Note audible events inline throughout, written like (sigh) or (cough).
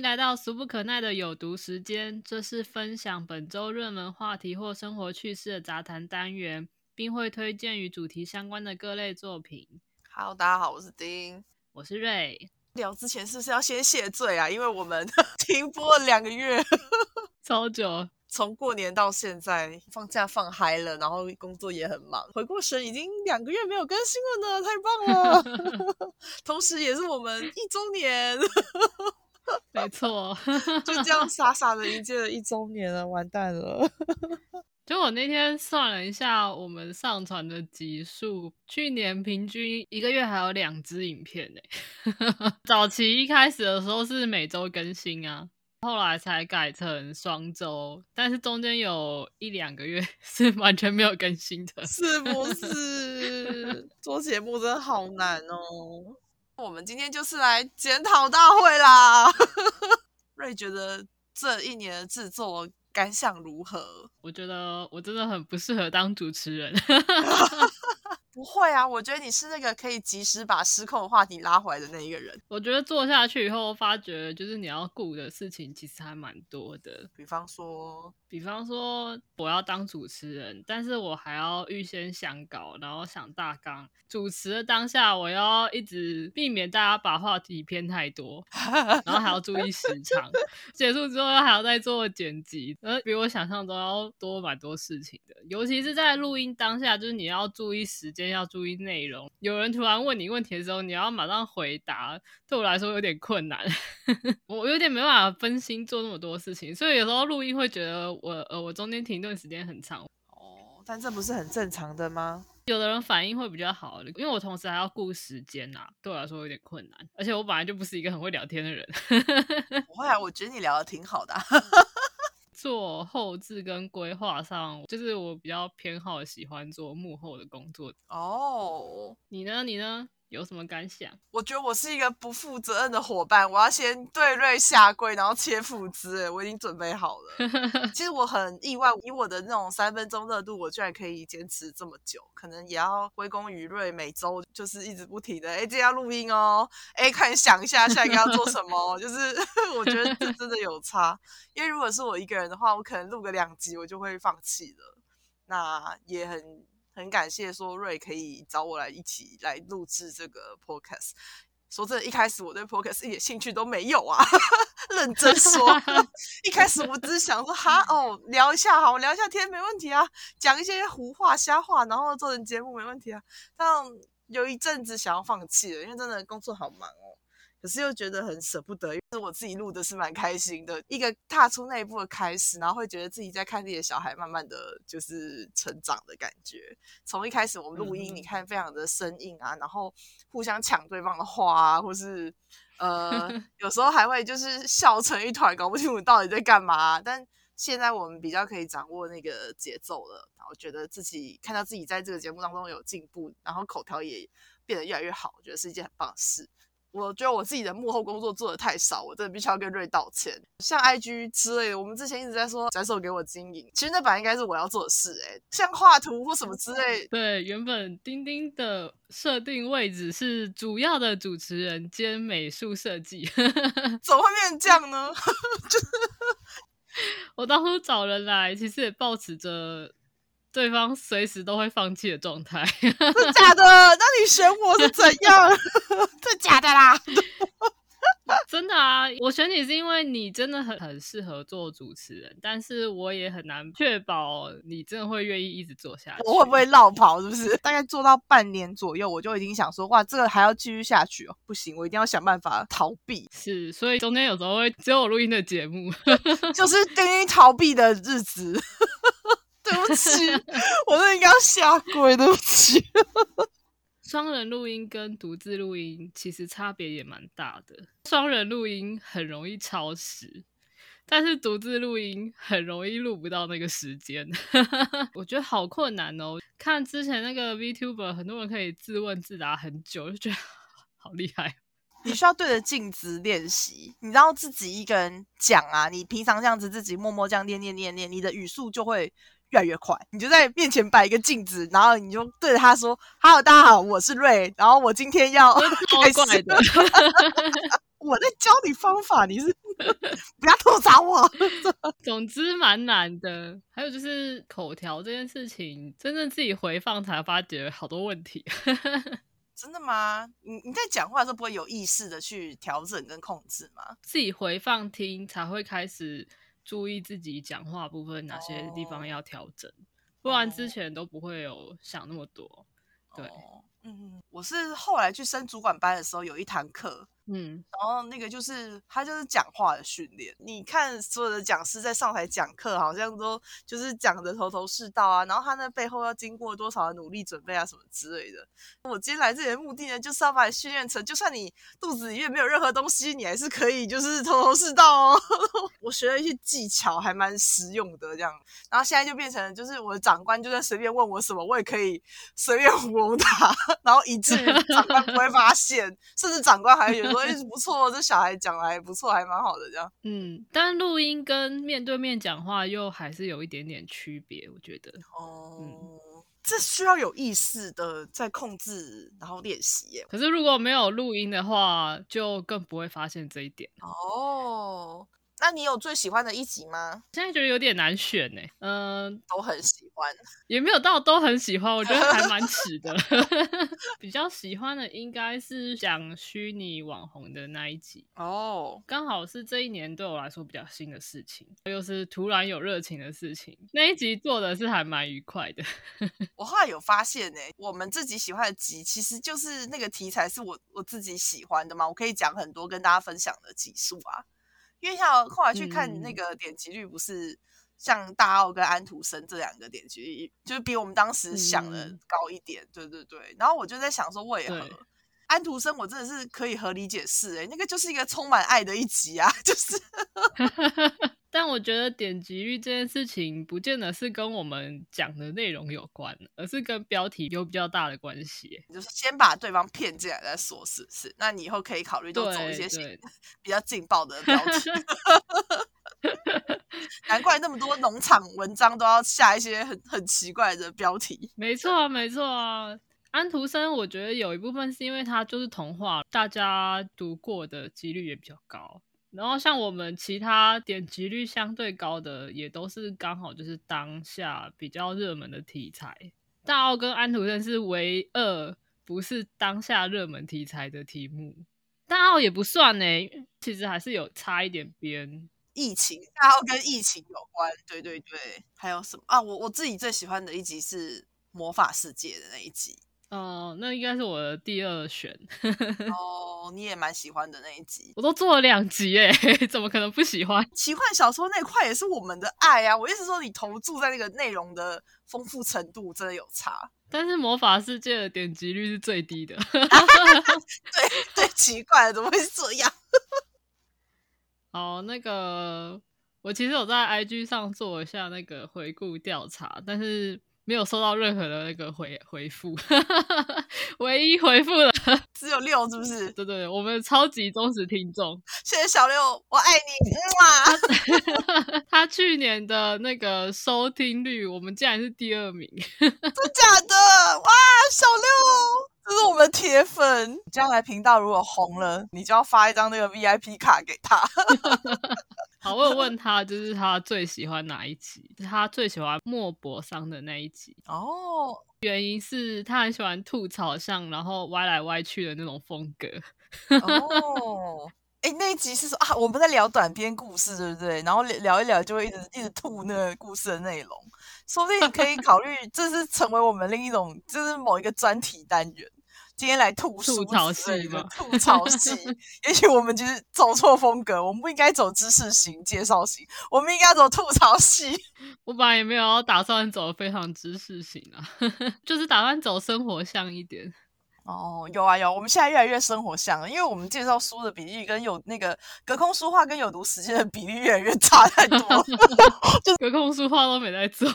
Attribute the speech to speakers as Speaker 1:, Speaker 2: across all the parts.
Speaker 1: 迎来到俗不可耐的有毒时间。这是分享本周热门话题或生活趣事的杂谈单元，并会推荐与主题相关的各类作品。
Speaker 2: Hello，大家好，我是丁，
Speaker 1: 我是瑞。
Speaker 2: 聊之前是不是要先谢罪啊？因为我们 (laughs) 停播了两个月，(laughs)
Speaker 1: 超久。
Speaker 2: 从过年到现在，放假放嗨了，然后工作也很忙。回过神，已经两个月没有更新了呢，太棒了！(laughs) 同时也是我们一周年，(laughs)
Speaker 1: 没错，(laughs)
Speaker 2: 就这样傻傻的迎接了一周年了，完蛋了。(laughs)
Speaker 1: 就我那天算了一下，我们上传的集数，去年平均一个月还有两支影片呢。早期一开始的时候是每周更新啊。后来才改成双周，但是中间有一两个月是完全没有更新的，
Speaker 2: 是不是？做节目真的好难哦。我们今天就是来检讨大会啦。(laughs) 瑞觉得这一年的制作感想如何？
Speaker 1: 我觉得我真的很不适合当主持人。(laughs)
Speaker 2: 不会啊，我觉得你是那个可以及时把失控的话题拉回来的那一个人。
Speaker 1: 我觉得做下去以后，发觉就是你要顾的事情其实还蛮多的，
Speaker 2: 比方说。
Speaker 1: 比方说，我要当主持人，但是我还要预先想稿，然后想大纲。主持的当下，我要一直避免大家把话题偏太多，然后还要注意时长。结束之后还要再做剪辑，呃，比我想象中要多蛮多事情的。尤其是在录音当下，就是你要注意时间，要注意内容。有人突然问你问题的时候，你要马上回答，对我来说有点困难。(laughs) 我有点没办法分心做那么多事情，所以有时候录音会觉得。我呃，我中间停顿时间很长
Speaker 2: 哦，但这不是很正常的吗？
Speaker 1: 有的人反应会比较好，因为我同时还要顾时间呐，对我来说有点困难。而且我本来就不是一个很会聊天的人。
Speaker 2: 不会啊，我觉得你聊的挺好的。(laughs)
Speaker 1: 做后置跟规划上，就是我比较偏好喜欢做幕后的工作。
Speaker 2: 哦，
Speaker 1: 你呢？你呢？有什么感想？(laughs)
Speaker 2: 我觉得我是一个不负责任的伙伴，我要先对瑞下跪，然后切腹资。我已经准备好了。其实我很意外，以我的那种三分钟热度，我居然可以坚持这么久。可能也要归功于瑞每周就是一直不停的，哎，今天要录音哦，哎，快想一下下一个要做什么。(laughs) 就是 (laughs) 我觉得这真的有差，因为如果是我一个人的话，我可能录个两集我就会放弃了。那也很。很感谢说瑞可以找我来一起来录制这个 podcast。说真的，一开始我对 podcast 一点兴趣都没有啊。(laughs) 认真说，(laughs) 一开始我只是想说哈哦聊一下好，聊一下天没问题啊，讲一些胡话瞎话，然后做成节目没问题啊。但有一阵子想要放弃了，因为真的工作好忙哦。可是又觉得很舍不得，因为我自己录的是蛮开心的，一个踏出那一步的开始，然后会觉得自己在看自己的小孩慢慢的就是成长的感觉。从一开始我们录音，你看非常的生硬啊，然后互相抢对方的话啊，或是呃 (laughs) 有时候还会就是笑成一团，搞不清楚到底在干嘛。但现在我们比较可以掌握那个节奏了，然后觉得自己看到自己在这个节目当中有进步，然后口条也变得越来越好，我觉得是一件很棒的事。我觉得我自己的幕后工作做的太少，我真的必须要跟瑞道歉。像 IG 之类的，我们之前一直在说转手给我经营，其实那本来应该是我要做的事，哎，像画图或什么之类。
Speaker 1: 对，原本钉钉的设定位置是主要的主持人兼美术设计，(laughs)
Speaker 2: 怎么会变成这样呢？(laughs) 就是 (laughs)
Speaker 1: 我当初找人来，其实也抱持着。对方随时都会放弃的状态，
Speaker 2: 是假的？那你选我是怎样？啦，
Speaker 1: 真的啊！我选你是因为你真的很很适合做主持人，但是我也很难确保你真的会愿意一直做下去。
Speaker 2: 我会不会绕跑？是不是？大概做到半年左右，我就已经想说，哇，这个还要继续下去哦，不行，我一定要想办法逃避。
Speaker 1: 是，所以中间有时候会只有我录音的节目，(laughs)
Speaker 2: 就是等于逃避的日子。(laughs) 对不起，(laughs) 我都应该下跪。对不起。
Speaker 1: 双人录音跟独自录音其实差别也蛮大的。双人录音很容易超时，但是独自录音很容易录不到那个时间。(laughs) 我觉得好困难哦。看之前那个 VTuber，很多人可以自问自答很久，就觉得 (laughs) 好厉害。
Speaker 2: 你需要对着镜子练习，你知道自己一个人讲啊，你平常这样子自己默默这样念念念念，你的语速就会。越来越快，你就在面前摆一个镜子，然后你就对着他说：“Hello，大家好，我是瑞，然后我今天要 (laughs) 开始。(laughs) ”我在教你方法，你是 (laughs) 不要吐槽我。
Speaker 1: 总之蛮难的。还有就是口条这件事情，真正自己回放才发觉好多问题。
Speaker 2: 真的吗？你你在讲话的时候不会有意识的去调整跟控制吗？
Speaker 1: 自己回放听才会开始注意自己讲话部分哪些地方要调整，不然之前都不会有想那么多。对，
Speaker 2: 嗯，我是后来去升主管班的时候有一堂课。
Speaker 1: 嗯，
Speaker 2: 然后那个就是他就是讲话的训练。你看所有的讲师在上台讲课，好像都就是讲的头头是道啊。然后他那背后要经过多少的努力准备啊，什么之类的。我今天来这里的目的呢，就是要把你训练成，就算你肚子里面没有任何东西，你还是可以就是头头是道哦。(laughs) 我学了一些技巧，还蛮实用的这样。然后现在就变成，就是我的长官就算随便问我什么，我也可以随便 (laughs) 糊弄他，然后以至于长官不会发现，甚至长官还有说。哎，不错，这小孩讲的还不错，还蛮好的这样。
Speaker 1: 嗯，但录音跟面对面讲话又还是有一点点区别，我觉得。
Speaker 2: 哦，这需要有意识的在控制，然后练习耶。
Speaker 1: 可是如果没有录音的话，就更不会发现这一点。
Speaker 2: 哦。那你有最喜欢的一集吗？
Speaker 1: 现在觉得有点难选呢。嗯，
Speaker 2: 都很喜欢，(laughs)
Speaker 1: 也没有到都很喜欢，我觉得 (laughs) 还蛮迟的。(laughs) 比较喜欢的应该是讲虚拟网红的那一集
Speaker 2: 哦，
Speaker 1: 刚好是这一年对我来说比较新的事情，又是突然有热情的事情。那一集做的是还蛮愉快的。
Speaker 2: 我后来有发现呢，我们自己喜欢的集其实就是那个题材是我我自己喜欢的嘛，我可以讲很多跟大家分享的集数啊。因为像后来去看那个点击率，不是像大奥跟安徒生这两个点击率，就是比我们当时想的高一点。对对对，然后我就在想说，为何安徒生我真的是可以合理解释？哎，那个就是一个充满爱的一集啊，就是。(laughs)
Speaker 1: 但我觉得点击率这件事情，不见得是跟我们讲的内容有关，而是跟标题有比较大的关系。
Speaker 2: 就是先把对方骗进来再说，是不是？那你以后可以考虑多走一些 (laughs) 比较劲爆的标题。(laughs) 难怪那么多农场文章都要下一些很很奇怪的标题。
Speaker 1: 没错啊，没错啊。安徒生，我觉得有一部分是因为他就是童话，大家读过的几率也比较高。然后像我们其他点击率相对高的，也都是刚好就是当下比较热门的题材。大奥跟安徒生是唯二不是当下热门题材的题目，大奥也不算呢，其实还是有差一点边。
Speaker 2: 疫情，大奥跟疫情有关，对对对。还有什么啊？我我自己最喜欢的一集是魔法世界的那一集。
Speaker 1: 哦，那应该是我的第二选。(laughs)
Speaker 2: 哦，你也蛮喜欢的那一集，
Speaker 1: 我都做了两集哎，(laughs) 怎么可能不喜欢？
Speaker 2: 奇幻小说那块也是我们的爱啊！我意思说，你投注在那个内容的丰富程度真的有差。
Speaker 1: 但是魔法世界的点击率是最低的，(laughs)
Speaker 2: 对，最奇怪，怎么会是这样？(laughs)
Speaker 1: 哦，那个我其实有在 IG 上做一下那个回顾调查，但是。没有收到任何的那个回回复，唯一回复的
Speaker 2: 只有六，是不是？
Speaker 1: 对对，我们超级忠实听众，
Speaker 2: 谢谢小六，我爱你，
Speaker 1: 哇！(laughs) 他去年的那个收听率，我们竟然是第二名，(laughs) 真
Speaker 2: 假的？哇，小六，这是我们铁粉，将来频道如果红了，你就要发一张那个 VIP 卡给他。(laughs)
Speaker 1: 好，我有问他，就是他最喜欢哪一集？他最喜欢莫泊桑的那一集
Speaker 2: 哦。
Speaker 1: 原因是他很喜欢吐槽像然后歪来歪去的那种风格。
Speaker 2: 哦，哎，那一集是说啊，我们在聊短篇故事，对不对？然后聊一聊就会一直一直吐那个故事的内容，说不定可以考虑，这是成为我们另一种，就是某一个专题单元。今天来吐
Speaker 1: 吐槽戏吗？
Speaker 2: 吐槽戏，(laughs) 也许我们就是走错风格，我们不应该走知识型、介绍型，我们应该走吐槽系。(laughs)
Speaker 1: 我本来也没有打算走非常知识型啊，(laughs) 就是打算走生活向一点。
Speaker 2: 哦，有啊有，我们现在越来越生活向了，因为我们介绍书的比例跟有那个隔空书画跟有读时间的比例越来越差太多了，
Speaker 1: 就隔空书画都没在做，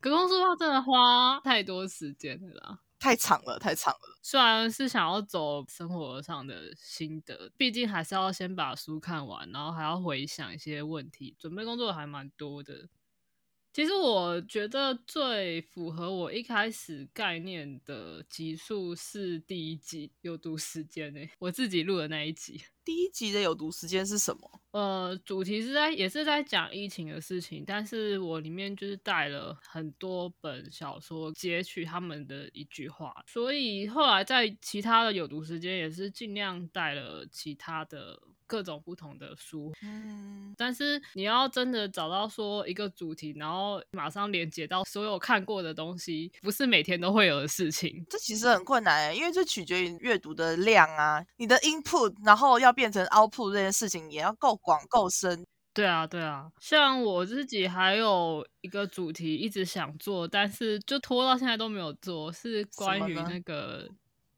Speaker 1: 隔空书画真的花太多时间了啦。
Speaker 2: 太长了，太长了。
Speaker 1: 虽然是想要走生活上的心得，毕竟还是要先把书看完，然后还要回想一些问题，准备工作还蛮多的。其实我觉得最符合我一开始概念的集数是第一集有毒时间诶，我自己录的那一集。
Speaker 2: 第一集的有毒时间是什么？
Speaker 1: 呃，主题是在也是在讲疫情的事情，但是我里面就是带了很多本小说截取他们的一句话，所以后来在其他的有毒时间也是尽量带了其他的。各种不同的书，嗯，但是你要真的找到说一个主题，然后马上连接到所有看过的东西，不是每天都会有的事情。
Speaker 2: 这其实很困难，因为这取决于阅读的量啊，你的 input，然后要变成 output 这件事情也要够广够深。
Speaker 1: 对啊，对啊，像我自己还有一个主题一直想做，但是就拖到现在都没有做，是关于那个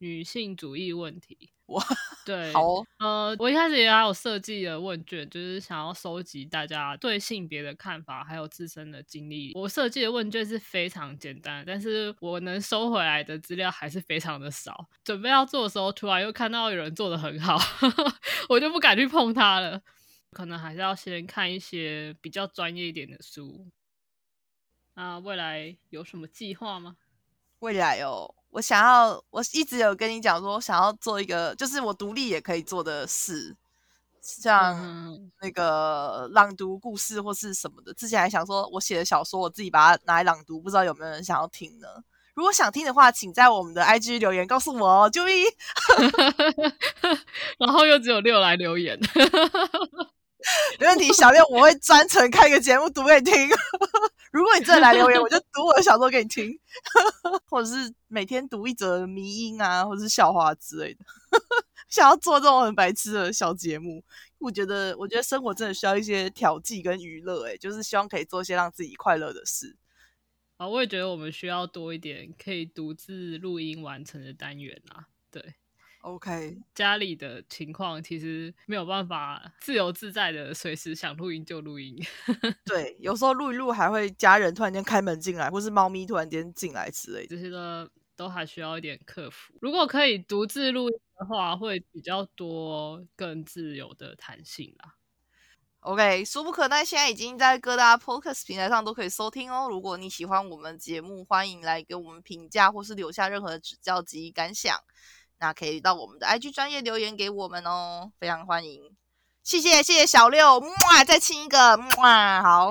Speaker 1: 女性主义问题。哇，(laughs) 对，
Speaker 2: 好，
Speaker 1: 呃，我一开始也有设计的问卷，就是想要收集大家对性别的看法，还有自身的经历。我设计的问卷是非常简单，但是我能收回来的资料还是非常的少。准备要做的时候，突然又看到有人做的很好，(laughs) 我就不敢去碰它了。可能还是要先看一些比较专业一点的书。那未来有什么计划吗？
Speaker 2: 未来哦。我想要，我一直有跟你讲说，想要做一个，就是我独立也可以做的事，像那个朗读故事或是什么的。之前还想说，我写的小说，我自己把它拿来朗读，不知道有没有人想要听呢？如果想听的话，请在我们的 IG 留言告诉我哦，注意。(laughs)
Speaker 1: 然后又只有六来留言，(laughs)
Speaker 2: 没问题，小六我会专程开个节目读给你听。如果你真的来留言，我就 (laughs) 读我的小说给你听，(laughs) 或者是每天读一则迷音啊，或者是笑话之类的。(laughs) 想要做这种很白痴的小节目，我觉得，我觉得生活真的需要一些调剂跟娱乐，哎，就是希望可以做一些让自己快乐的事。
Speaker 1: 啊，我也觉得我们需要多一点可以独自录音完成的单元啊，对。
Speaker 2: OK，
Speaker 1: 家里的情况其实没有办法自由自在的随时想录音就录音。(laughs)
Speaker 2: 对，有时候录一录还会家人突然间开门进来，或是猫咪突然间进来之类，
Speaker 1: 这些都都还需要一点克服。如果可以独自录音的话，会比较多更自由的弹性啦。
Speaker 2: OK，俗不可耐现在已经在各大 Podcast 平台上都可以收听哦。如果你喜欢我们节目，欢迎来给我们评价或是留下任何的指教及感想。那可以到我们的 IG 专业留言给我们哦，非常欢迎，谢谢谢谢小六，哇，再亲一个，哇，好，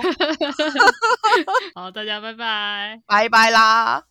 Speaker 2: (laughs)
Speaker 1: 好，大家拜拜，
Speaker 2: 拜拜啦。